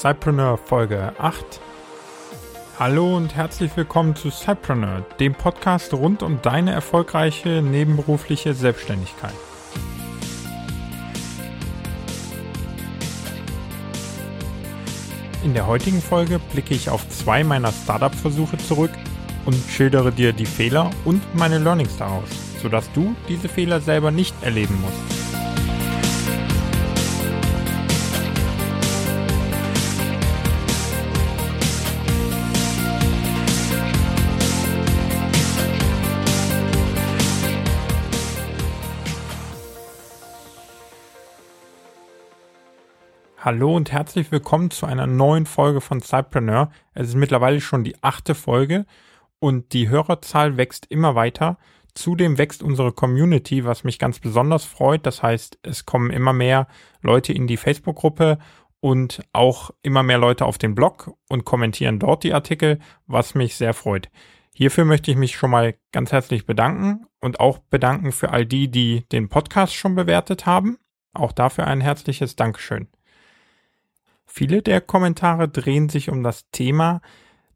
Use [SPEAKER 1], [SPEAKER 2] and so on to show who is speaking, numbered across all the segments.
[SPEAKER 1] Cypreneur Folge 8. Hallo und herzlich willkommen zu Cypreneur, dem Podcast rund um deine erfolgreiche nebenberufliche Selbstständigkeit. In der heutigen Folge blicke ich auf zwei meiner Startup-Versuche zurück und schildere dir die Fehler und meine Learnings daraus, sodass du diese Fehler selber nicht erleben musst. Hallo und herzlich willkommen zu einer neuen Folge von Cypreneur. Es ist mittlerweile schon die achte Folge und die Hörerzahl wächst immer weiter. Zudem wächst unsere Community, was mich ganz besonders freut. Das heißt, es kommen immer mehr Leute in die Facebook-Gruppe und auch immer mehr Leute auf den Blog und kommentieren dort die Artikel, was mich sehr freut. Hierfür möchte ich mich schon mal ganz herzlich bedanken und auch bedanken für all die, die den Podcast schon bewertet haben. Auch dafür ein herzliches Dankeschön. Viele der Kommentare drehen sich um das Thema,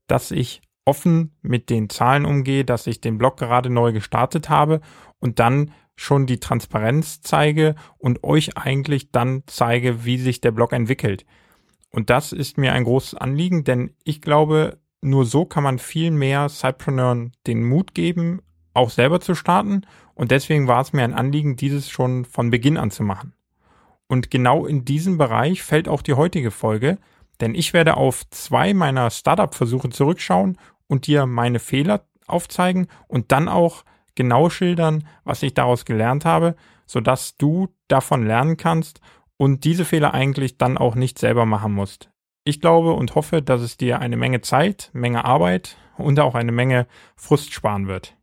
[SPEAKER 1] dass ich offen mit den Zahlen umgehe, dass ich den Blog gerade neu gestartet habe und dann schon die Transparenz zeige und euch eigentlich dann zeige, wie sich der Blog entwickelt. Und das ist mir ein großes Anliegen, denn ich glaube, nur so kann man viel mehr Sidepreneuren den Mut geben, auch selber zu starten. Und deswegen war es mir ein Anliegen, dieses schon von Beginn an zu machen. Und genau in diesem Bereich fällt auch die heutige Folge, denn ich werde auf zwei meiner Startup-Versuche zurückschauen und dir meine Fehler aufzeigen und dann auch genau schildern, was ich daraus gelernt habe, sodass du davon lernen kannst und diese Fehler eigentlich dann auch nicht selber machen musst. Ich glaube und hoffe, dass es dir eine Menge Zeit, Menge Arbeit und auch eine Menge Frust sparen wird.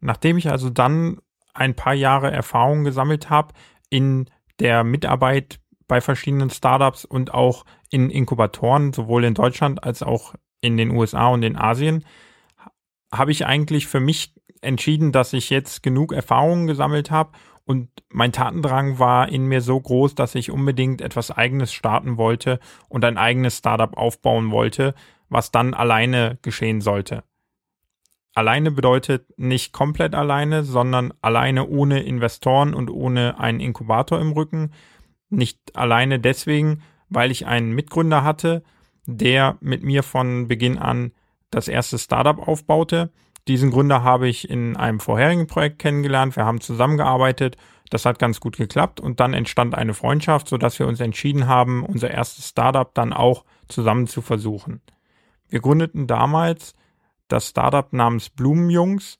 [SPEAKER 1] Nachdem ich also dann ein paar Jahre Erfahrung gesammelt habe in der Mitarbeit bei verschiedenen Startups und auch in Inkubatoren, sowohl in Deutschland als auch in den USA und in Asien, habe ich eigentlich für mich entschieden, dass ich jetzt genug Erfahrungen gesammelt habe und mein Tatendrang war in mir so groß, dass ich unbedingt etwas eigenes starten wollte und ein eigenes Startup aufbauen wollte, was dann alleine geschehen sollte. Alleine bedeutet nicht komplett alleine, sondern alleine ohne Investoren und ohne einen Inkubator im Rücken. Nicht alleine deswegen, weil ich einen Mitgründer hatte, der mit mir von Beginn an das erste Startup aufbaute. Diesen Gründer habe ich in einem vorherigen Projekt kennengelernt. Wir haben zusammengearbeitet. Das hat ganz gut geklappt und dann entstand eine Freundschaft, sodass wir uns entschieden haben, unser erstes Startup dann auch zusammen zu versuchen. Wir gründeten damals das Startup namens Blumenjungs,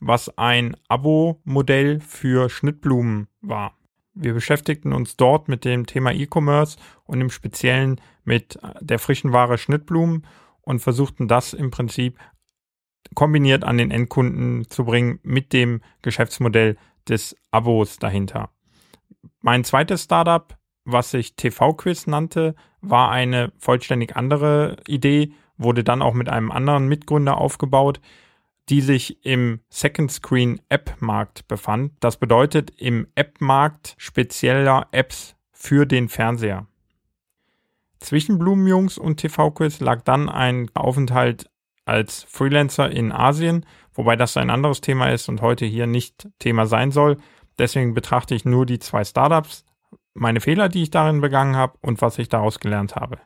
[SPEAKER 1] was ein Abo-Modell für Schnittblumen war. Wir beschäftigten uns dort mit dem Thema E-Commerce und im Speziellen mit der frischen Ware Schnittblumen und versuchten das im Prinzip kombiniert an den Endkunden zu bringen mit dem Geschäftsmodell des Abos dahinter. Mein zweites Startup, was sich TV-Quiz nannte, war eine vollständig andere Idee wurde dann auch mit einem anderen Mitgründer aufgebaut, die sich im Second Screen App Markt befand. Das bedeutet im App Markt spezieller Apps für den Fernseher. Zwischen Blumenjungs und TV-Quiz lag dann ein Aufenthalt als Freelancer in Asien, wobei das ein anderes Thema ist und heute hier nicht Thema sein soll. Deswegen betrachte ich nur die zwei Startups, meine Fehler, die ich darin begangen habe und was ich daraus gelernt habe.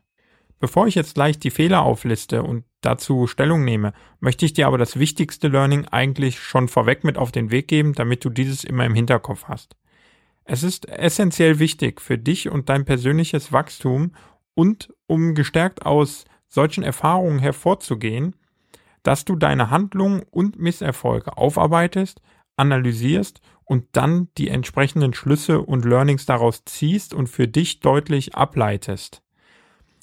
[SPEAKER 1] Bevor ich jetzt gleich die Fehler aufliste und dazu Stellung nehme, möchte ich dir aber das wichtigste Learning eigentlich schon vorweg mit auf den Weg geben, damit du dieses immer im Hinterkopf hast. Es ist essentiell wichtig für dich und dein persönliches Wachstum und um gestärkt aus solchen Erfahrungen hervorzugehen, dass du deine Handlungen und Misserfolge aufarbeitest, analysierst und dann die entsprechenden Schlüsse und Learnings daraus ziehst und für dich deutlich ableitest.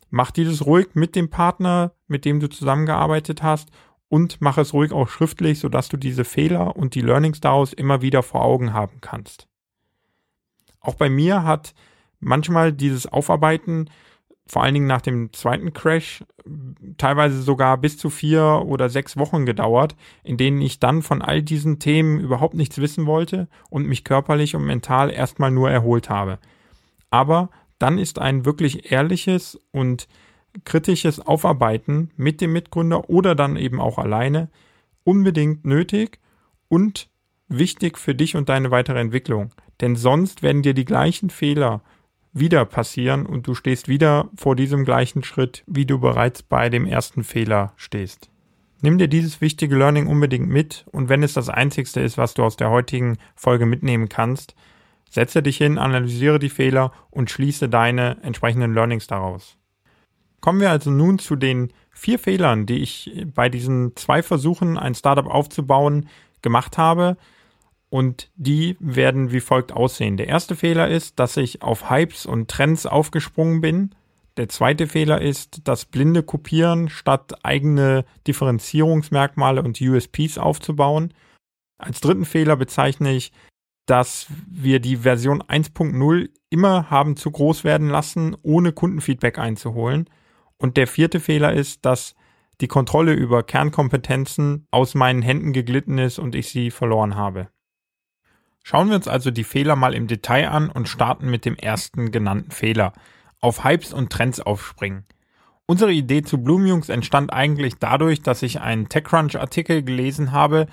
[SPEAKER 1] Mach dieses ruhig mit dem Partner, mit dem du zusammengearbeitet hast und mach es ruhig auch schriftlich, sodass du diese Fehler und die Learnings daraus immer wieder vor Augen haben kannst. Auch bei mir hat manchmal dieses Aufarbeiten, vor allen Dingen nach dem zweiten Crash, teilweise sogar bis zu vier oder sechs Wochen gedauert, in denen ich dann von all diesen Themen überhaupt nichts wissen wollte und mich körperlich und mental erstmal nur erholt habe. Aber dann ist ein wirklich ehrliches und kritisches Aufarbeiten mit dem Mitgründer oder dann eben auch alleine unbedingt nötig und wichtig für dich und deine weitere Entwicklung. Denn sonst werden dir die gleichen Fehler wieder passieren und du stehst wieder vor diesem gleichen Schritt, wie du bereits bei dem ersten Fehler stehst. Nimm dir dieses wichtige Learning unbedingt mit und wenn es das einzigste ist, was du aus der heutigen Folge mitnehmen kannst, setze dich hin, analysiere die Fehler und schließe deine entsprechenden Learnings daraus. Kommen wir also nun zu den vier Fehlern, die ich bei diesen zwei Versuchen, ein Startup aufzubauen, gemacht habe. Und die werden wie folgt aussehen. Der erste Fehler ist, dass ich auf Hypes und Trends aufgesprungen bin. Der zweite Fehler ist, das blinde Kopieren statt eigene Differenzierungsmerkmale und USPs aufzubauen. Als dritten Fehler bezeichne ich, dass wir die Version 1.0 immer haben zu groß werden lassen, ohne Kundenfeedback einzuholen. Und der vierte Fehler ist, dass die Kontrolle über Kernkompetenzen aus meinen Händen geglitten ist und ich sie verloren habe. Schauen wir uns also die Fehler mal im Detail an und starten mit dem ersten genannten Fehler. Auf Hypes und Trends aufspringen. Unsere Idee zu Bloomjungs entstand eigentlich dadurch, dass ich einen TechCrunch-Artikel gelesen habe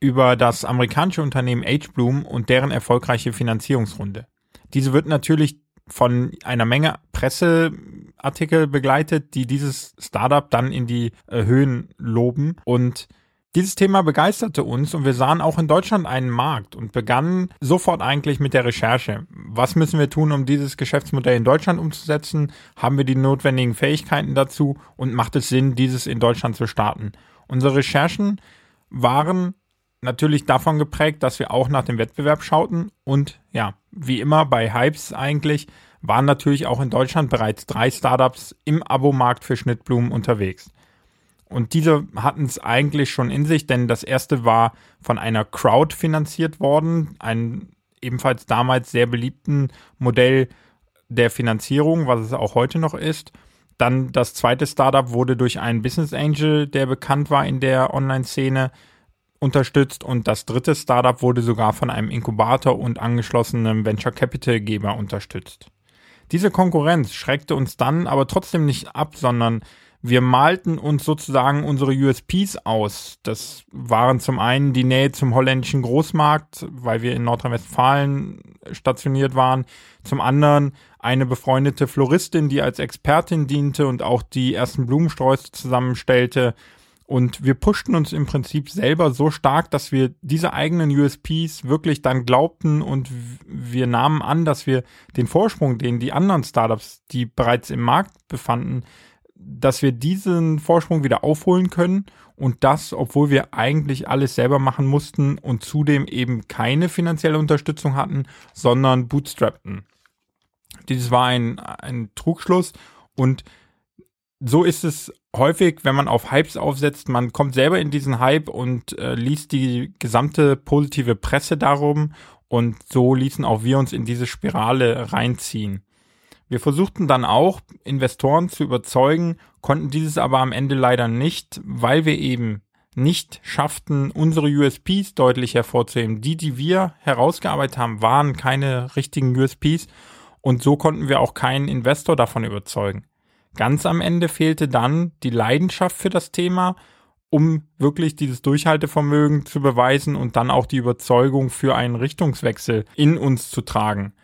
[SPEAKER 1] über das amerikanische Unternehmen HBloom und deren erfolgreiche Finanzierungsrunde. Diese wird natürlich von einer Menge Presseartikel begleitet, die dieses Startup dann in die äh, Höhen loben. Und dieses Thema begeisterte uns und wir sahen auch in Deutschland einen Markt und begannen sofort eigentlich mit der Recherche. Was müssen wir tun, um dieses Geschäftsmodell in Deutschland umzusetzen? Haben wir die notwendigen Fähigkeiten dazu und macht es Sinn, dieses in Deutschland zu starten? Unsere Recherchen waren natürlich davon geprägt, dass wir auch nach dem Wettbewerb schauten und ja, wie immer bei Hypes eigentlich, waren natürlich auch in Deutschland bereits drei Startups im Abo-Markt für Schnittblumen unterwegs. Und diese hatten es eigentlich schon in sich, denn das erste war von einer Crowd finanziert worden, ein ebenfalls damals sehr beliebten Modell der Finanzierung, was es auch heute noch ist. Dann das zweite Startup wurde durch einen Business Angel, der bekannt war in der Online-Szene, unterstützt und das dritte Startup wurde sogar von einem Inkubator und angeschlossenem Venture Capital Geber unterstützt. Diese Konkurrenz schreckte uns dann aber trotzdem nicht ab, sondern wir malten uns sozusagen unsere USPs aus. Das waren zum einen die Nähe zum holländischen Großmarkt, weil wir in Nordrhein-Westfalen stationiert waren. Zum anderen eine befreundete Floristin, die als Expertin diente und auch die ersten Blumensträuße zusammenstellte. Und wir pushten uns im Prinzip selber so stark, dass wir diese eigenen USPs wirklich dann glaubten und wir nahmen an, dass wir den Vorsprung, den die anderen Startups, die bereits im Markt befanden, dass wir diesen Vorsprung wieder aufholen können und das, obwohl wir eigentlich alles selber machen mussten und zudem eben keine finanzielle Unterstützung hatten, sondern bootstrappten. Dieses war ein, ein Trugschluss und so ist es häufig, wenn man auf Hypes aufsetzt, man kommt selber in diesen Hype und äh, liest die gesamte positive Presse darum und so ließen auch wir uns in diese Spirale reinziehen. Wir versuchten dann auch, Investoren zu überzeugen, konnten dieses aber am Ende leider nicht, weil wir eben nicht schafften, unsere USPs deutlich hervorzuheben. Die, die wir herausgearbeitet haben, waren keine richtigen USPs und so konnten wir auch keinen Investor davon überzeugen. Ganz am Ende fehlte dann die Leidenschaft für das Thema, um wirklich dieses Durchhaltevermögen zu beweisen und dann auch die Überzeugung für einen Richtungswechsel in uns zu tragen.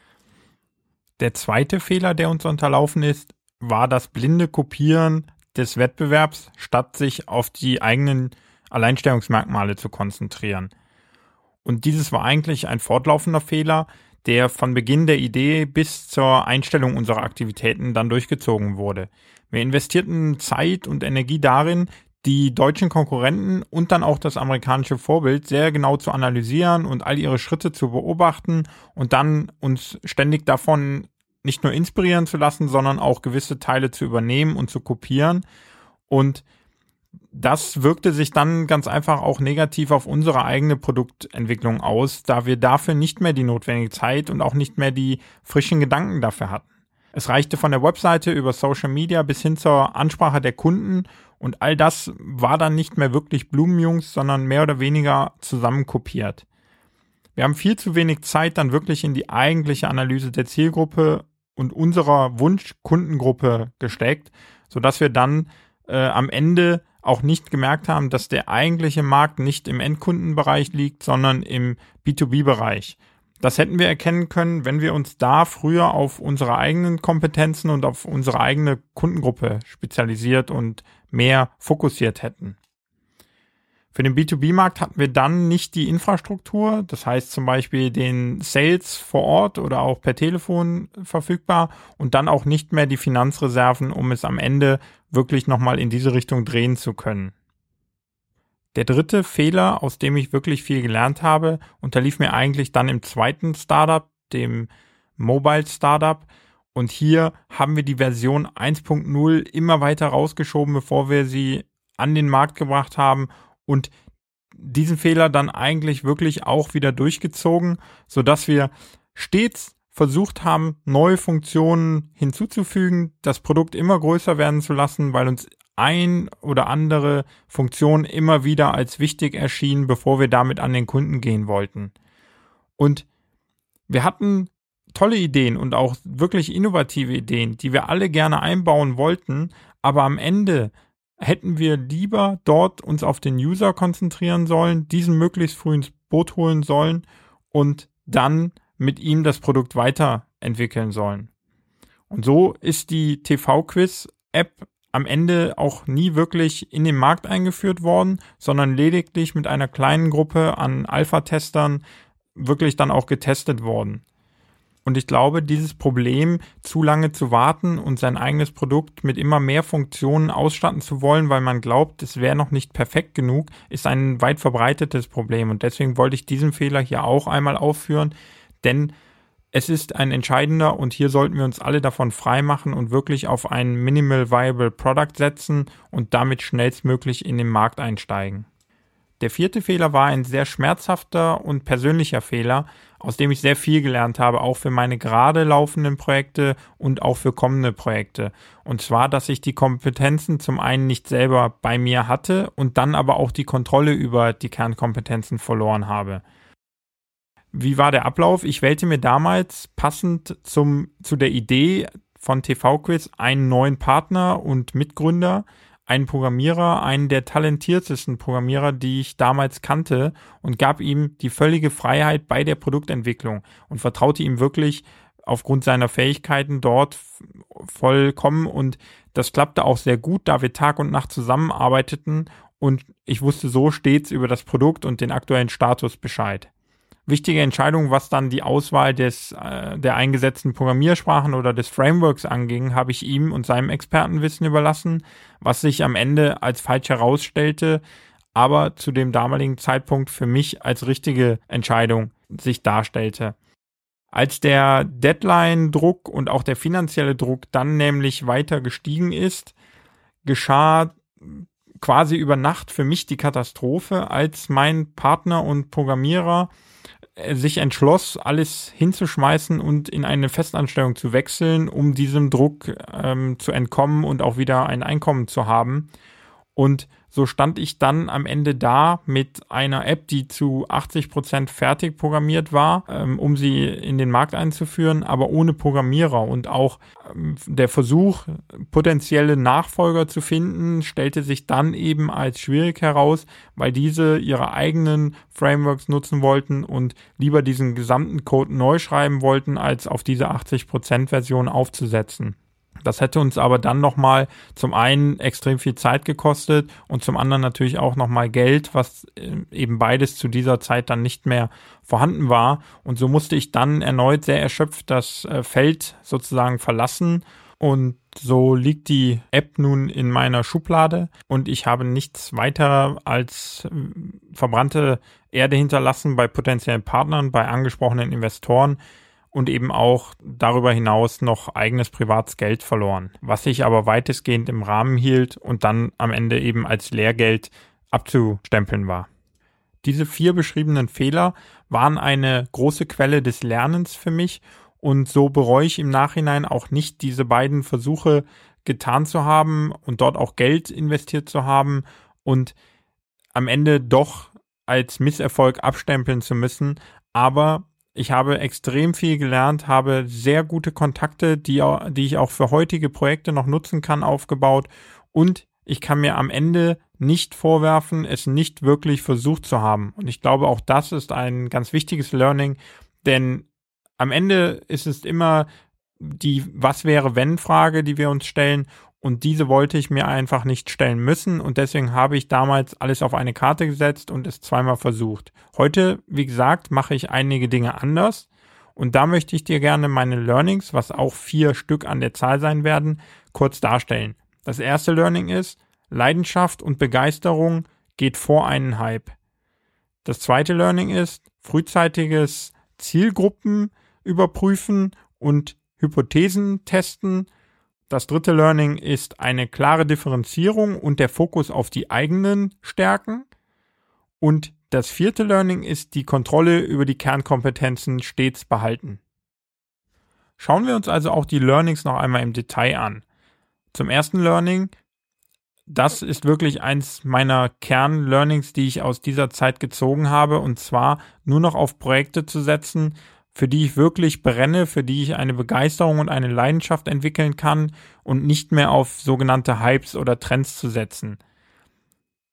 [SPEAKER 1] Der zweite Fehler, der uns unterlaufen ist, war das blinde Kopieren des Wettbewerbs, statt sich auf die eigenen Alleinstellungsmerkmale zu konzentrieren. Und dieses war eigentlich ein fortlaufender Fehler, der von Beginn der Idee bis zur Einstellung unserer Aktivitäten dann durchgezogen wurde. Wir investierten Zeit und Energie darin, die deutschen Konkurrenten und dann auch das amerikanische Vorbild sehr genau zu analysieren und all ihre Schritte zu beobachten und dann uns ständig davon nicht nur inspirieren zu lassen, sondern auch gewisse Teile zu übernehmen und zu kopieren. Und das wirkte sich dann ganz einfach auch negativ auf unsere eigene Produktentwicklung aus, da wir dafür nicht mehr die notwendige Zeit und auch nicht mehr die frischen Gedanken dafür hatten. Es reichte von der Webseite über Social Media bis hin zur Ansprache der Kunden und all das war dann nicht mehr wirklich Blumenjungs, sondern mehr oder weniger zusammenkopiert. Wir haben viel zu wenig Zeit dann wirklich in die eigentliche Analyse der Zielgruppe und unserer Wunschkundengruppe gesteckt, sodass wir dann äh, am Ende auch nicht gemerkt haben, dass der eigentliche Markt nicht im Endkundenbereich liegt, sondern im B2B-Bereich. Das hätten wir erkennen können, wenn wir uns da früher auf unsere eigenen Kompetenzen und auf unsere eigene Kundengruppe spezialisiert und mehr fokussiert hätten. Für den B2B-Markt hatten wir dann nicht die Infrastruktur, das heißt zum Beispiel den Sales vor Ort oder auch per Telefon verfügbar und dann auch nicht mehr die Finanzreserven, um es am Ende wirklich nochmal in diese Richtung drehen zu können. Der dritte Fehler, aus dem ich wirklich viel gelernt habe, unterlief mir eigentlich dann im zweiten Startup, dem Mobile Startup. Und hier haben wir die Version 1.0 immer weiter rausgeschoben, bevor wir sie an den Markt gebracht haben und diesen Fehler dann eigentlich wirklich auch wieder durchgezogen, so dass wir stets versucht haben, neue Funktionen hinzuzufügen, das Produkt immer größer werden zu lassen, weil uns ein oder andere Funktion immer wieder als wichtig erschien, bevor wir damit an den Kunden gehen wollten. Und wir hatten tolle Ideen und auch wirklich innovative Ideen, die wir alle gerne einbauen wollten, aber am Ende hätten wir lieber dort uns auf den User konzentrieren sollen, diesen möglichst früh ins Boot holen sollen und dann mit ihm das Produkt weiterentwickeln sollen. Und so ist die TV-Quiz-App am Ende auch nie wirklich in den Markt eingeführt worden, sondern lediglich mit einer kleinen Gruppe an Alpha-Testern wirklich dann auch getestet worden. Und ich glaube, dieses Problem, zu lange zu warten und sein eigenes Produkt mit immer mehr Funktionen ausstatten zu wollen, weil man glaubt, es wäre noch nicht perfekt genug, ist ein weit verbreitetes Problem. Und deswegen wollte ich diesen Fehler hier auch einmal aufführen, denn es ist ein entscheidender und hier sollten wir uns alle davon freimachen und wirklich auf ein Minimal Viable Product setzen und damit schnellstmöglich in den Markt einsteigen. Der vierte Fehler war ein sehr schmerzhafter und persönlicher Fehler, aus dem ich sehr viel gelernt habe, auch für meine gerade laufenden Projekte und auch für kommende Projekte. Und zwar, dass ich die Kompetenzen zum einen nicht selber bei mir hatte und dann aber auch die Kontrolle über die Kernkompetenzen verloren habe. Wie war der Ablauf? Ich wählte mir damals passend zum, zu der Idee von TV-Quiz einen neuen Partner und Mitgründer, einen Programmierer, einen der talentiertesten Programmierer, die ich damals kannte und gab ihm die völlige Freiheit bei der Produktentwicklung und vertraute ihm wirklich aufgrund seiner Fähigkeiten dort vollkommen und das klappte auch sehr gut, da wir Tag und Nacht zusammenarbeiteten und ich wusste so stets über das Produkt und den aktuellen Status Bescheid wichtige Entscheidung, was dann die Auswahl des, äh, der eingesetzten Programmiersprachen oder des Frameworks anging, habe ich ihm und seinem Expertenwissen überlassen, was sich am Ende als falsch herausstellte, aber zu dem damaligen Zeitpunkt für mich als richtige Entscheidung sich darstellte. Als der Deadline-Druck und auch der finanzielle Druck dann nämlich weiter gestiegen ist, geschah quasi über Nacht für mich die Katastrophe, als mein Partner und Programmierer sich entschloss, alles hinzuschmeißen und in eine Festanstellung zu wechseln, um diesem Druck ähm, zu entkommen und auch wieder ein Einkommen zu haben. Und so stand ich dann am Ende da mit einer App, die zu 80 Prozent fertig programmiert war, ähm, um sie in den Markt einzuführen, aber ohne Programmierer. Und auch ähm, der Versuch, potenzielle Nachfolger zu finden, stellte sich dann eben als schwierig heraus, weil diese ihre eigenen Frameworks nutzen wollten und lieber diesen gesamten Code neu schreiben wollten, als auf diese 80 Prozent Version aufzusetzen. Das hätte uns aber dann nochmal zum einen extrem viel Zeit gekostet und zum anderen natürlich auch nochmal Geld, was äh, eben beides zu dieser Zeit dann nicht mehr vorhanden war. Und so musste ich dann erneut sehr erschöpft das äh, Feld sozusagen verlassen. Und so liegt die App nun in meiner Schublade und ich habe nichts weiter als äh, verbrannte Erde hinterlassen bei potenziellen Partnern, bei angesprochenen Investoren und eben auch darüber hinaus noch eigenes privates Geld verloren, was sich aber weitestgehend im Rahmen hielt und dann am Ende eben als Lehrgeld abzustempeln war. Diese vier beschriebenen Fehler waren eine große Quelle des Lernens für mich und so bereue ich im Nachhinein auch nicht diese beiden Versuche getan zu haben und dort auch Geld investiert zu haben und am Ende doch als Misserfolg abstempeln zu müssen. Aber Ich habe extrem viel gelernt, habe sehr gute Kontakte, die, die ich auch für heutige Projekte noch nutzen kann, aufgebaut und ich kann mir am Ende nicht vorwerfen, es nicht wirklich versucht zu haben. Und ich glaube, auch das ist ein ganz wichtiges Learning, denn am Ende ist es immer die Was wäre wenn Frage, die wir uns stellen. Und diese wollte ich mir einfach nicht stellen müssen. Und deswegen habe ich damals alles auf eine Karte gesetzt und es zweimal versucht. Heute, wie gesagt, mache ich einige Dinge anders. Und da möchte ich dir gerne meine Learnings, was auch vier Stück an der Zahl sein werden, kurz darstellen. Das erste Learning ist, Leidenschaft und Begeisterung geht vor einen Hype. Das zweite Learning ist, frühzeitiges Zielgruppen überprüfen und Hypothesen testen. Das dritte Learning ist eine klare Differenzierung und der Fokus auf die eigenen Stärken. Und das vierte Learning ist die Kontrolle über die Kernkompetenzen stets behalten. Schauen wir uns also auch die Learnings noch einmal im Detail an. Zum ersten Learning, das ist wirklich eins meiner Kern-Learnings, die ich aus dieser Zeit gezogen habe, und zwar nur noch auf Projekte zu setzen, für die ich wirklich brenne, für die ich eine Begeisterung und eine Leidenschaft entwickeln kann und nicht mehr auf sogenannte Hypes oder Trends zu setzen.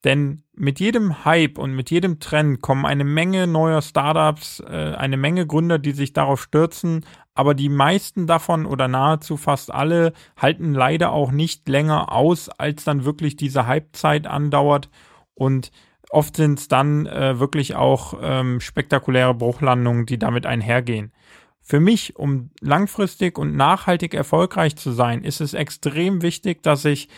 [SPEAKER 1] Denn mit jedem Hype und mit jedem Trend kommen eine Menge neuer Startups, äh, eine Menge Gründer, die sich darauf stürzen, aber die meisten davon oder nahezu fast alle halten leider auch nicht länger aus, als dann wirklich diese Hypezeit andauert und oft sind es dann äh, wirklich auch ähm, spektakuläre Bruchlandungen, die damit einhergehen. Für mich, um langfristig und nachhaltig erfolgreich zu sein, ist es extrem wichtig, dass ich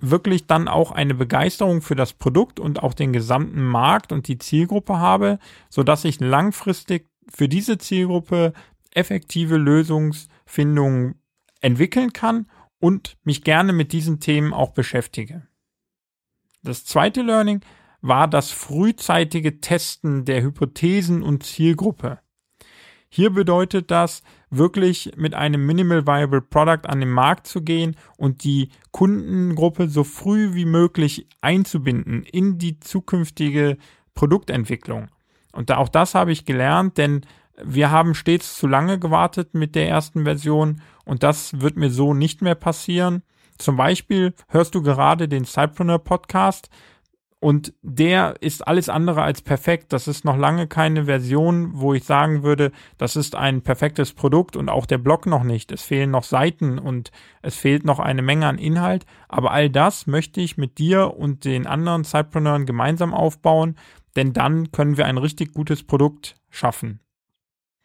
[SPEAKER 1] wirklich dann auch eine Begeisterung für das Produkt und auch den gesamten Markt und die Zielgruppe habe, so dass ich langfristig für diese Zielgruppe effektive Lösungsfindungen entwickeln kann und mich gerne mit diesen Themen auch beschäftige. Das zweite Learning war das frühzeitige Testen der Hypothesen und Zielgruppe. Hier bedeutet das, wirklich mit einem Minimal Viable Product an den Markt zu gehen und die Kundengruppe so früh wie möglich einzubinden in die zukünftige Produktentwicklung. Und auch das habe ich gelernt, denn wir haben stets zu lange gewartet mit der ersten Version und das wird mir so nicht mehr passieren. Zum Beispiel hörst du gerade den Cypreneur Podcast. Und der ist alles andere als perfekt. Das ist noch lange keine Version, wo ich sagen würde, das ist ein perfektes Produkt und auch der Blog noch nicht. Es fehlen noch Seiten und es fehlt noch eine Menge an Inhalt. Aber all das möchte ich mit dir und den anderen Zeitpreneuren gemeinsam aufbauen, denn dann können wir ein richtig gutes Produkt schaffen.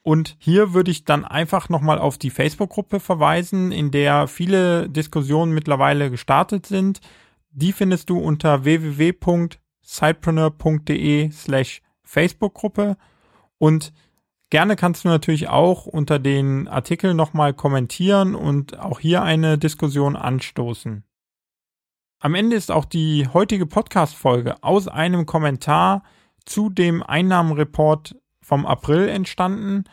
[SPEAKER 1] Und hier würde ich dann einfach nochmal auf die Facebook-Gruppe verweisen, in der viele Diskussionen mittlerweile gestartet sind. Die findest du unter www.sidepreneur.de slash Facebook-Gruppe und gerne kannst du natürlich auch unter den Artikel nochmal kommentieren und auch hier eine Diskussion anstoßen. Am Ende ist auch die heutige Podcast-Folge aus einem Kommentar zu dem Einnahmenreport vom April entstanden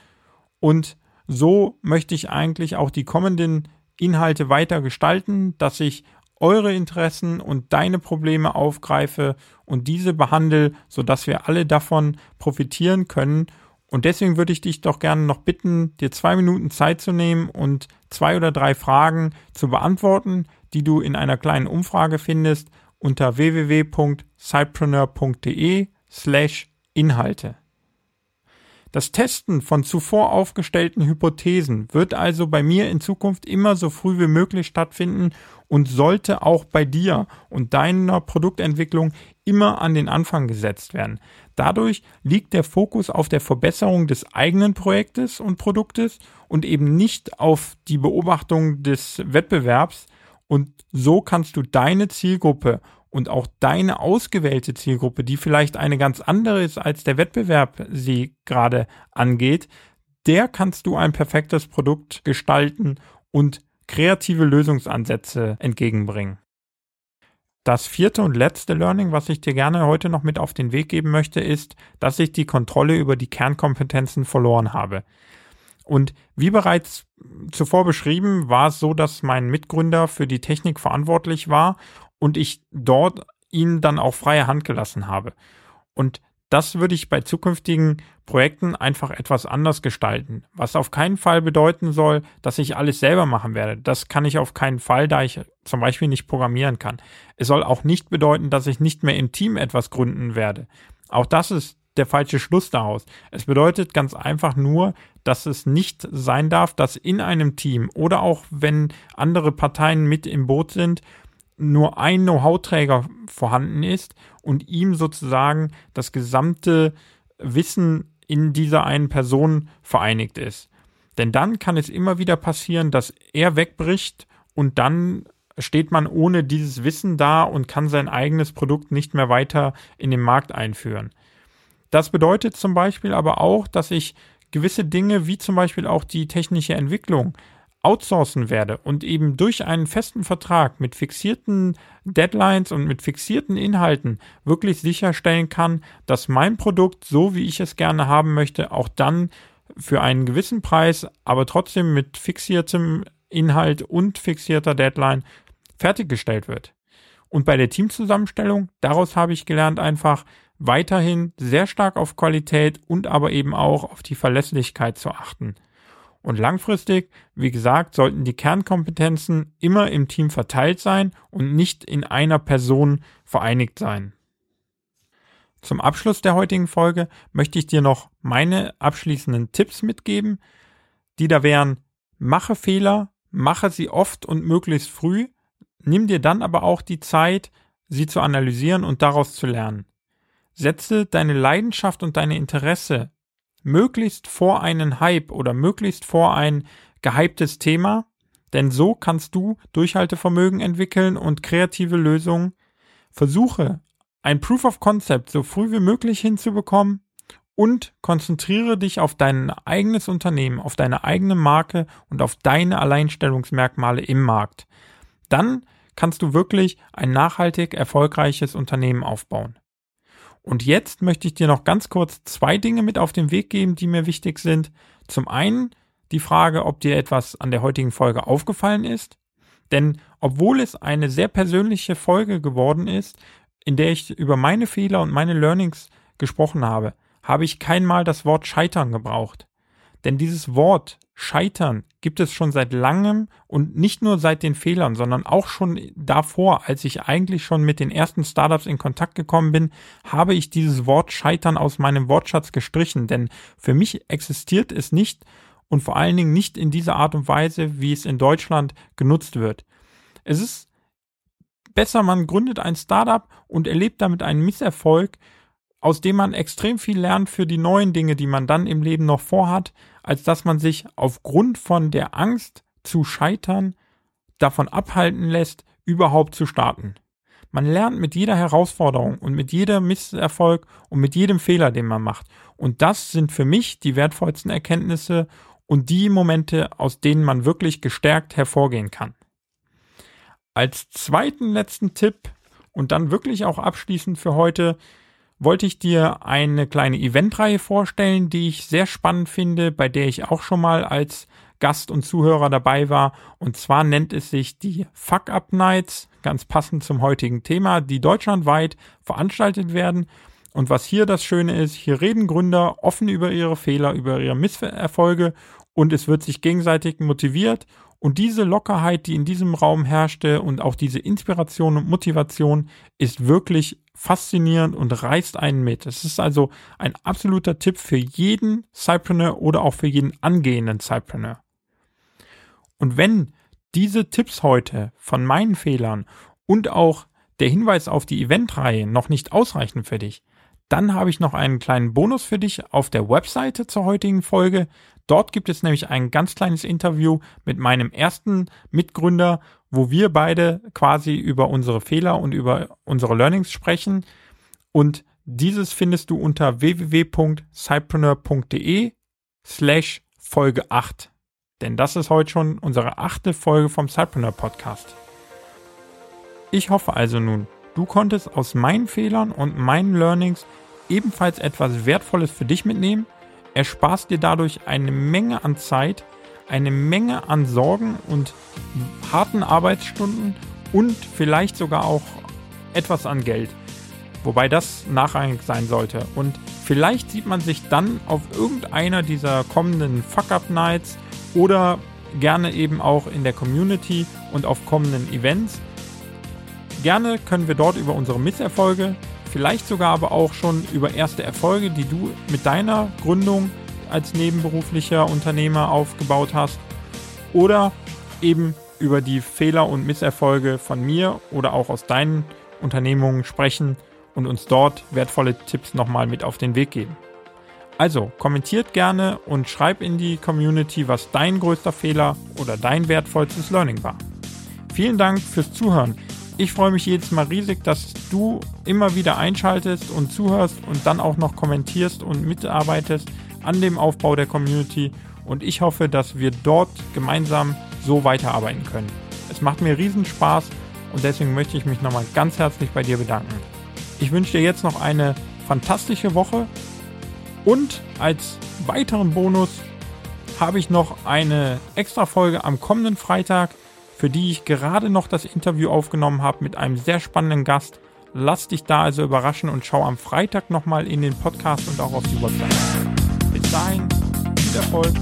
[SPEAKER 1] und so möchte ich eigentlich auch die kommenden Inhalte weiter gestalten, dass ich eure Interessen und deine Probleme aufgreife und diese behandle, sodass wir alle davon profitieren können. Und deswegen würde ich dich doch gerne noch bitten, dir zwei Minuten Zeit zu nehmen und zwei oder drei Fragen zu beantworten, die du in einer kleinen Umfrage findest unter www.sidepreneur.de slash Inhalte. Das Testen von zuvor aufgestellten Hypothesen wird also bei mir in Zukunft immer so früh wie möglich stattfinden und sollte auch bei dir und deiner Produktentwicklung immer an den Anfang gesetzt werden. Dadurch liegt der Fokus auf der Verbesserung des eigenen Projektes und Produktes und eben nicht auf die Beobachtung des Wettbewerbs und so kannst du deine Zielgruppe und auch deine ausgewählte Zielgruppe, die vielleicht eine ganz andere ist, als der Wettbewerb sie gerade angeht, der kannst du ein perfektes Produkt gestalten und kreative Lösungsansätze entgegenbringen. Das vierte und letzte Learning, was ich dir gerne heute noch mit auf den Weg geben möchte, ist, dass ich die Kontrolle über die Kernkompetenzen verloren habe. Und wie bereits zuvor beschrieben, war es so, dass mein Mitgründer für die Technik verantwortlich war und ich dort ihn dann auch freie Hand gelassen habe. Und Das würde ich bei zukünftigen Projekten einfach etwas anders gestalten. Was auf keinen Fall bedeuten soll, dass ich alles selber machen werde. Das kann ich auf keinen Fall, da ich zum Beispiel nicht programmieren kann. Es soll auch nicht bedeuten, dass ich nicht mehr im Team etwas gründen werde. Auch das ist der falsche Schluss daraus. Es bedeutet ganz einfach nur, dass es nicht sein darf, dass in einem Team oder auch wenn andere Parteien mit im Boot sind, nur ein Know-how-Träger vorhanden ist und ihm sozusagen das gesamte Wissen in dieser einen Person vereinigt ist. Denn dann kann es immer wieder passieren, dass er wegbricht und dann steht man ohne dieses Wissen da und kann sein eigenes Produkt nicht mehr weiter in den Markt einführen. Das bedeutet zum Beispiel aber auch, dass ich gewisse Dinge wie zum Beispiel auch die technische Entwicklung outsourcen werde und eben durch einen festen Vertrag mit fixierten Deadlines und mit fixierten Inhalten wirklich sicherstellen kann, dass mein Produkt, so wie ich es gerne haben möchte, auch dann für einen gewissen Preis, aber trotzdem mit fixiertem Inhalt und fixierter Deadline fertiggestellt wird. Und bei der Teamzusammenstellung, daraus habe ich gelernt einfach, weiterhin sehr stark auf Qualität und aber eben auch auf die Verlässlichkeit zu achten. Und langfristig, wie gesagt, sollten die Kernkompetenzen immer im Team verteilt sein und nicht in einer Person vereinigt sein. Zum Abschluss der heutigen Folge möchte ich dir noch meine abschließenden Tipps mitgeben, die da wären, mache Fehler, mache sie oft und möglichst früh, nimm dir dann aber auch die Zeit, sie zu analysieren und daraus zu lernen. Setze deine Leidenschaft und deine Interesse möglichst vor einen Hype oder möglichst vor ein gehyptes Thema, denn so kannst du Durchhaltevermögen entwickeln und kreative Lösungen. Versuche ein Proof of Concept so früh wie möglich hinzubekommen und konzentriere dich auf dein eigenes Unternehmen, auf deine eigene Marke und auf deine Alleinstellungsmerkmale im Markt. Dann kannst du wirklich ein nachhaltig erfolgreiches Unternehmen aufbauen. Und jetzt möchte ich dir noch ganz kurz zwei Dinge mit auf den Weg geben, die mir wichtig sind. Zum einen die Frage, ob dir etwas an der heutigen Folge aufgefallen ist. Denn obwohl es eine sehr persönliche Folge geworden ist, in der ich über meine Fehler und meine Learnings gesprochen habe, habe ich kein Mal das Wort Scheitern gebraucht. Denn dieses Wort Scheitern gibt es schon seit langem und nicht nur seit den Fehlern, sondern auch schon davor, als ich eigentlich schon mit den ersten Startups in Kontakt gekommen bin, habe ich dieses Wort Scheitern aus meinem Wortschatz gestrichen, denn für mich existiert es nicht und vor allen Dingen nicht in dieser Art und Weise, wie es in Deutschland genutzt wird. Es ist besser, man gründet ein Startup und erlebt damit einen Misserfolg, aus dem man extrem viel lernt für die neuen Dinge, die man dann im Leben noch vorhat, als dass man sich aufgrund von der Angst zu scheitern davon abhalten lässt, überhaupt zu starten. Man lernt mit jeder Herausforderung und mit jedem Misserfolg und mit jedem Fehler, den man macht. Und das sind für mich die wertvollsten Erkenntnisse und die Momente, aus denen man wirklich gestärkt hervorgehen kann. Als zweiten letzten Tipp und dann wirklich auch abschließend für heute wollte ich dir eine kleine Eventreihe vorstellen, die ich sehr spannend finde, bei der ich auch schon mal als Gast und Zuhörer dabei war. Und zwar nennt es sich die Fuck Up Nights, ganz passend zum heutigen Thema, die deutschlandweit veranstaltet werden. Und was hier das Schöne ist, hier reden Gründer offen über ihre Fehler, über ihre Misserfolge und es wird sich gegenseitig motiviert. Und diese Lockerheit, die in diesem Raum herrschte und auch diese Inspiration und Motivation ist wirklich faszinierend und reißt einen mit. Es ist also ein absoluter Tipp für jeden Cypreneur oder auch für jeden angehenden Cypreneur. Und wenn diese Tipps heute von meinen Fehlern und auch der Hinweis auf die Eventreihe noch nicht ausreichen für dich, dann habe ich noch einen kleinen Bonus für dich auf der Webseite zur heutigen Folge. Dort gibt es nämlich ein ganz kleines Interview mit meinem ersten Mitgründer wo wir beide quasi über unsere Fehler und über unsere Learnings sprechen. Und dieses findest du unter www.cypreneur.de slash Folge 8. Denn das ist heute schon unsere achte Folge vom Cypreneur Podcast. Ich hoffe also nun, du konntest aus meinen Fehlern und meinen Learnings ebenfalls etwas Wertvolles für dich mitnehmen, ersparst dir dadurch eine Menge an Zeit eine Menge an Sorgen und harten Arbeitsstunden und vielleicht sogar auch etwas an Geld. wobei das nachrangig sein sollte. Und vielleicht sieht man sich dann auf irgendeiner dieser kommenden Fuck-Up-Nights oder gerne eben auch in der Community und auf kommenden Events. Gerne können wir dort über unsere Misserfolge, vielleicht sogar aber auch schon über erste Erfolge, die du mit deiner Gründung als nebenberuflicher Unternehmer aufgebaut hast oder eben über die Fehler und Misserfolge von mir oder auch aus deinen Unternehmungen sprechen und uns dort wertvolle Tipps nochmal mit auf den Weg geben. Also kommentiert gerne und schreib in die Community, was dein größter Fehler oder dein wertvollstes Learning war. Vielen Dank fürs Zuhören. Ich freue mich jedes Mal riesig, dass du immer wieder einschaltest und zuhörst und dann auch noch kommentierst und mitarbeitest an dem Aufbau der Community. Und ich hoffe, dass wir dort gemeinsam so weiterarbeiten können. Es macht mir riesen Spaß und deswegen möchte ich mich nochmal ganz herzlich bei dir bedanken. Ich wünsche dir jetzt noch eine fantastische Woche und als weiteren Bonus habe ich noch eine extra Folge am kommenden Freitag, für die ich gerade noch das Interview aufgenommen habe mit einem sehr spannenden Gast. Lass dich da also überraschen und schau am Freitag nochmal in den Podcast und auch auf die Website. Bis dahin, viel Erfolg